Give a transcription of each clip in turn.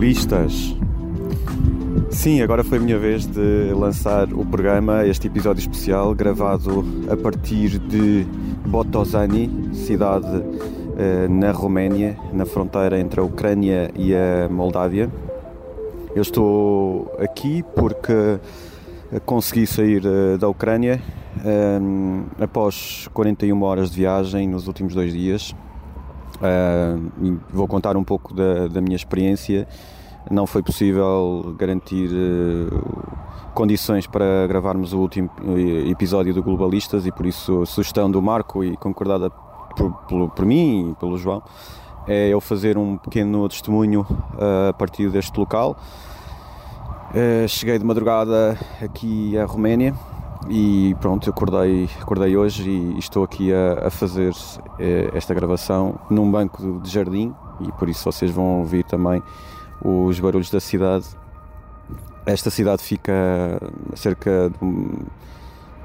Globalistas. Sim, agora foi a minha vez de lançar o programa, este episódio especial, gravado a partir de Botozani, cidade eh, na Roménia, na fronteira entre a Ucrânia e a Moldávia. Eu estou aqui porque consegui sair eh, da Ucrânia eh, após 41 horas de viagem nos últimos dois dias. Uh, vou contar um pouco da, da, minha experiência. Não foi possível garantir uh, condições para gravarmos o último episódio do Globalistas e por isso a sugestão do Marco e concordada por, por, por mim e pelo João é eu fazer um pequeno testemunho uh, a partir deste local. cheguei de madrugada aqui à Roménia e pronto, acordei, acordei hoje e estou aqui a, a fazer eh, esta gravação num banco de jardim e por isso vocês vão ouvir também os barulhos da cidade. Esta cidade fica a cerca de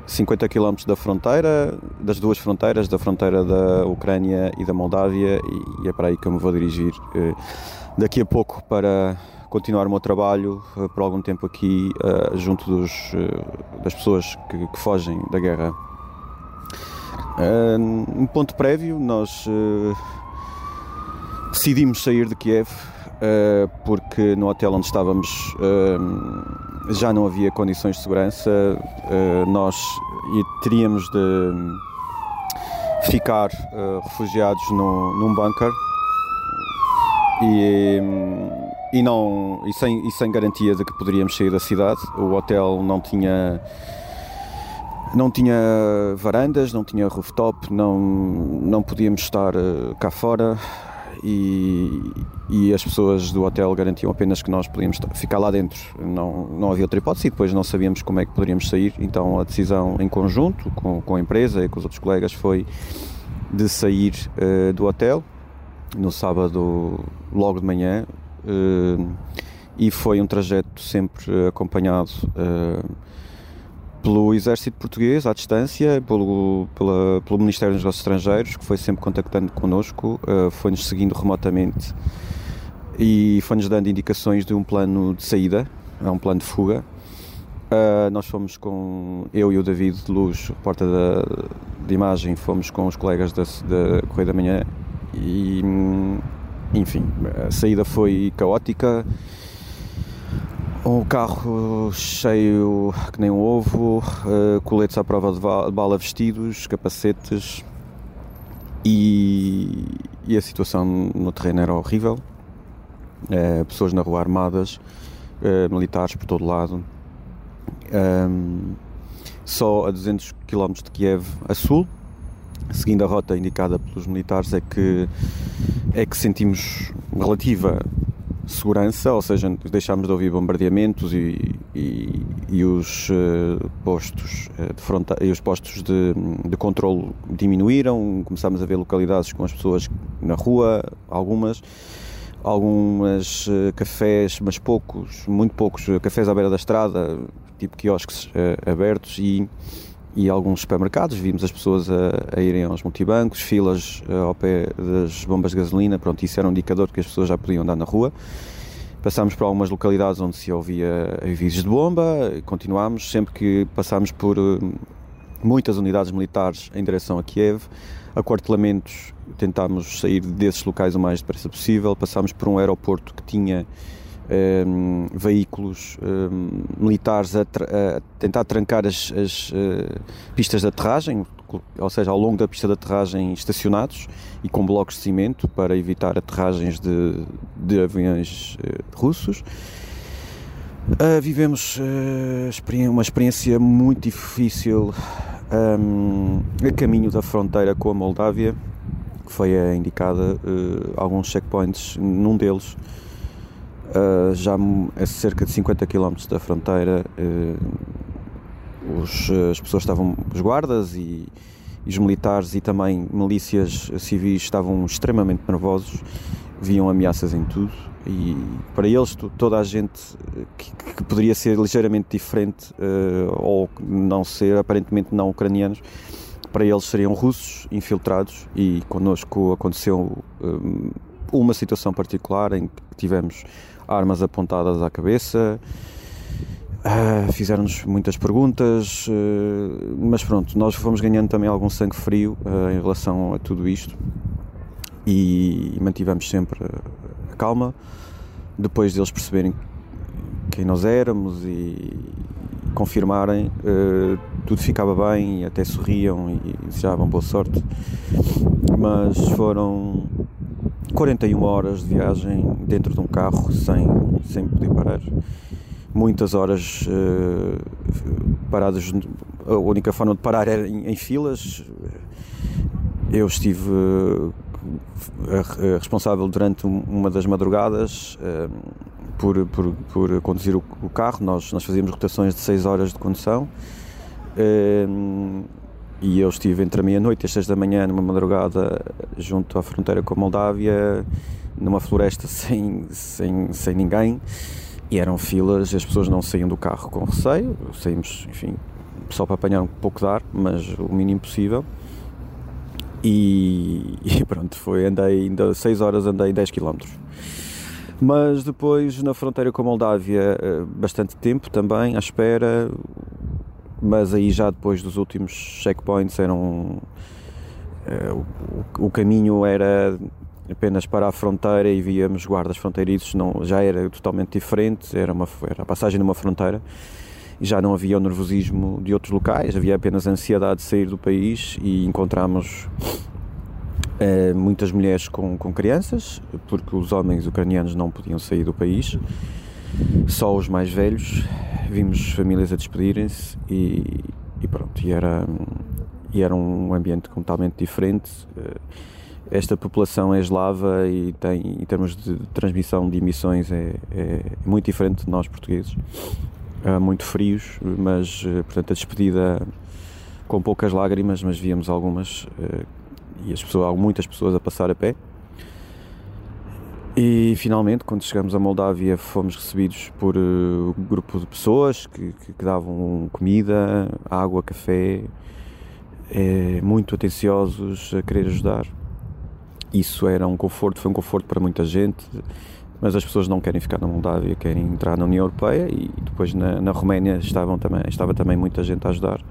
50 km da fronteira, das duas fronteiras, da fronteira da Ucrânia e da Moldávia, e é para aí que eu me vou dirigir eh, daqui a pouco para continuar o meu trabalho uh, por algum tempo aqui uh, junto dos, das pessoas que, que, fogem da guerra. um ponto prévio, nós decidimos sair de Kiev porque no hotel onde estávamos já não havia condições de segurança, nós teríamos de ficar refugiados num, num bunker. E, e, não, e, sem, e sem garantia de que poderíamos sair da cidade. O hotel não tinha não tinha varandas, não tinha rooftop, não, não podíamos estar cá fora e, e as pessoas do hotel garantiam apenas que nós podíamos ficar lá dentro. Não, não havia outra hipótese e depois não sabíamos como é que poderíamos sair. Então a decisão em conjunto com, com a empresa e com os outros colegas foi de sair uh, do hotel no sábado logo de manhã uh, e foi um trajeto sempre acompanhado uh, pelo Exército Português à distância, pelo, pela, pelo Ministério dos Negócios Estrangeiros, que foi sempre contactando connosco, uh, foi-nos seguindo remotamente e foi-nos dando indicações de um plano de saída, é um plano de fuga. Uh, nós fomos com, eu e o David de Luz, porta da, de imagem, fomos com os colegas da, da Correia da Manhã e enfim, a saída foi caótica. O carro cheio que nem um ovo, uh, coletes à prova de bala vestidos, capacetes e, e a situação no terreno era horrível. Uh, pessoas na rua armadas, uh, militares por todo lado. Um, só a 200 km de Kiev a sul, seguindo a rota indicada pelos militares, é que, é que sentimos relativa segurança, ou seja, deixámos de ouvir bombardeamentos e, e, e os uh, postos uh, de fronta e os postos de, de controle diminuíram, começámos a ver localidades com as pessoas na rua, algumas algumas uh, cafés, mas poucos, muito poucos, cafés à beira da estrada, tipo quiosques abertos e e alguns supermercados, vimos as pessoas a, a irem aos multibancos, filas uh, ao pé das bombas de gasolina, pronto, isso era um indicador que as pessoas já podiam andar na rua. Passámos por algumas localidades onde se ouvia avisos de bomba, continuámos, sempre que passámos por uh, muitas unidades militares em direção a Kiev, aquartelamentos, tentámos sair desses locais o mais depressa possível, passámos por um aeroporto que tinha um, veículos um, militares a, a, tentar trancar as, as uh, pistas de aterragem, ou seja, ao longo da pista de aterragem estacionados e com blocos de cimento para evitar aterragens de, de aviões uh, russos. Uh, vivemos uma experiência muito difícil um, a caminho da fronteira com a Moldávia, que foi indicada alguns checkpoints, num deles uh, já a cerca de 50 km da fronteira, uh, os, as pessoas estavam, os guardas e, e, os militares e também milícias civis estavam extremamente nervosos, viam ameaças em tudo e para eles toda a gente que, que poderia ser ligeiramente diferente uh, ou não ser aparentemente não ucranianos para eles seriam russos infiltrados e connosco aconteceu uma situação particular em que tivemos armas apontadas à cabeça uh, fizeram-nos muitas perguntas uh, mas pronto, nós fomos ganhando também algum sangue frio em relação a tudo isto e mantivemos sempre a calma depois deles perceberem quem nós éramos e confirmarem, uh, tudo ficava bem e até sorriam e desejavam boa sorte. Mas foram 41 horas de viagem dentro de um carro sem, sem poder parar. Muitas horas uh, paradas. A única forma de parar era em, em filas. Eu estive uh, responsável durante uma das madrugadas uh, por, por, por, conduzir o, o, carro. Nós, nós fazíamos rotações de 6 horas de condução uh, e eu estive entre a meia-noite e as 6 da manhã, numa madrugada, junto à fronteira com a Moldávia, numa floresta sem, sem, sem ninguém. E eram filas, as pessoas não saíam do carro com receio, saímos, enfim, só para apanhar um pouco de ar, mas o mínimo possível. E, e, pronto, foi, andei ainda 6 horas, andei 10 km. Mas depois na fronteira com a Moldávia, eh, bastante tempo também à espera, mas aí já depois dos últimos checkpoints eram. Eh, o, o caminho era apenas para a fronteira e víamos guardas fronteiriços, não, já era totalmente diferente, era, uma, era a passagem de uma fronteira e já não havia o nervosismo de outros locais, havia apenas a ansiedade de sair do país e encontramos eh, muitas mulheres com, com crianças, porque os homens ucranianos não podiam sair do país, só os mais velhos. Vimos famílias a despedirem-se e, e, pronto, e era, e era um ambiente completamente diferente. Eh, esta população é eslava e tem, em termos de transmissão de emissões, é, é muito diferente de nós portugueses muito frios, mas eh, portanto a despedida com poucas lágrimas, mas víamos algumas eh, e as pessoas, muitas pessoas a passar a pé. E finalmente, quando chegamos a Moldávia, fomos recebidos por um grupo de pessoas que, que, que davam comida, água, café, é, muito atenciosos a querer ajudar. Isso era um conforto, foi um conforto para muita gente mas as pessoas não querem ficar na Moldávia, querem entrar na União Europeia e depois na, na Roménia estavam também, estava também muita gente a ajudar.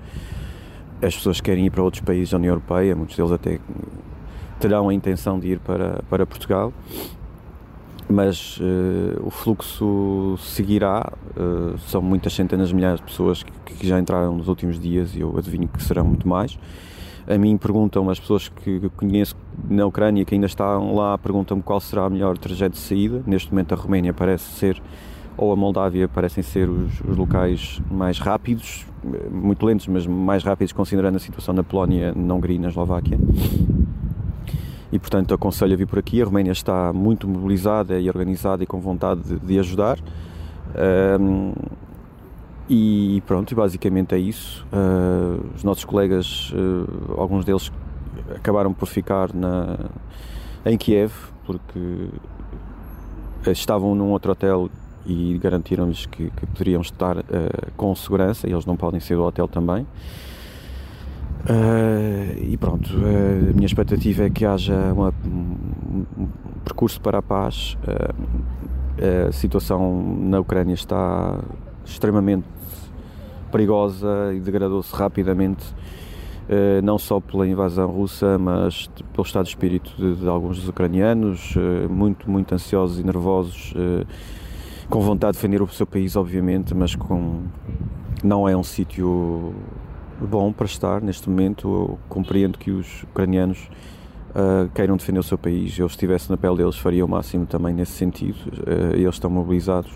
As pessoas querem ir para outros países da União Europeia, muitos deles até terão a intenção de ir para, para Portugal, mas uh, o fluxo seguirá. Uh, são muitas centenas de milhares de pessoas que, que já entraram nos últimos dias e eu adivinho que serão muito mais. A mim perguntam, as pessoas que conheço na Ucrânia que ainda estão lá, perguntam-me qual será o melhor trajeto de saída. Neste momento a Roménia parece ser, ou a Moldávia parecem ser os, os locais mais rápidos, muito lentos, mas mais rápidos considerando a situação na Polónia, na Hungria e na Eslováquia. E portanto aconselho a vir por aqui. A Roménia está muito mobilizada e organizada e com vontade de, de ajudar. Um, e pronto, basicamente é isso. Uh, os nossos colegas, uh, alguns deles acabaram por ficar na, em Kiev, porque estavam num outro hotel e garantiram-lhes que, que, poderiam estar uh, com segurança, e eles não podem ser do hotel também. E pronto, a minha expectativa é que haja uma, um, percurso para a paz. a situação na Ucrânia está extremamente perigosa e degradou-se rapidamente, não só pela invasão russa, mas pelo estado de espírito de, de alguns dos ucranianos, muito, muito ansiosos e nervosos, com vontade de defender o seu país, obviamente, mas com não é um sítio bom para estar neste momento. Eu compreendo que os ucranianos uh, queiram defender o seu país. Eu, se estivesse na pele deles, faria o máximo também nesse sentido. Uh, eles estão mobilizados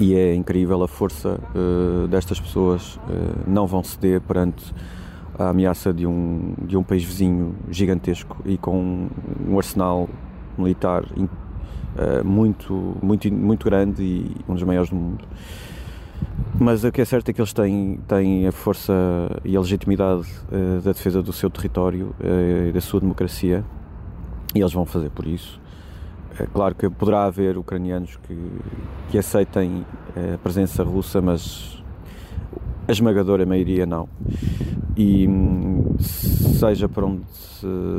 e é incrível a força uh, destas pessoas, não vão ceder perante a ameaça de um, de um país vizinho gigantesco e com um arsenal militar muito, muito, muito grande e um dos maiores do mundo. Mas o que é certo é que eles têm, têm a força e a legitimidade uh, da defesa do seu território e da sua democracia e eles vão fazer por isso. É claro que poderá haver ucranianos que, que aceitem a presença russa, mas a esmagadora maioria não. E seja para onde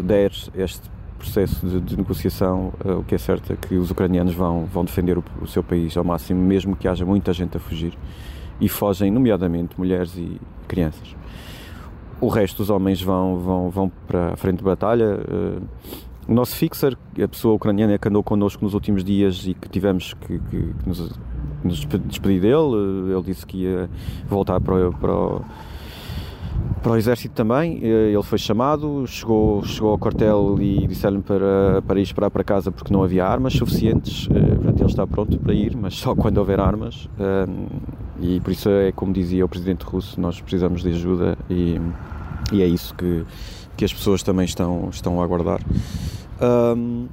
der este processo de, de negociação, eh, o que é certo é que os ucranianos vão, vão defender o, o, seu país ao máximo, mesmo que haja muita gente a fugir. E fogem, nomeadamente, mulheres e crianças. O resto dos homens vão, vão, vão para a frente de batalha. Uh, o nosso fixer, a pessoa ucraniana que andou connosco nos últimos dias e que tivemos que, que, que nos, nos, despedir dele, ele disse que ia voltar para, para, para o exército também. Ele foi chamado, chegou, chegou ao quartel e disseram-lhe para, para ir esperar para casa porque não havia armas suficientes. Eh, portanto, ele está pronto para ir, mas só quando houver armas. E por isso é como dizia o presidente russo: nós precisamos de ajuda e, e é isso que que as pessoas também estão, estão a aguardar. Um,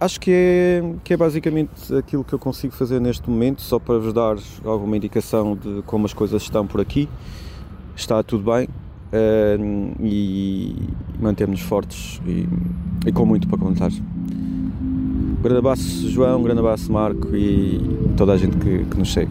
acho que é, que é basicamente aquilo que eu consigo fazer neste momento, só para vos dar alguma indicação de como as coisas estão por aqui. Está tudo bem um, e mantemos-nos fortes e, e, com muito para contar. Um grande abraço, João, um grande abraço, Marco e toda a gente que, que nos segue.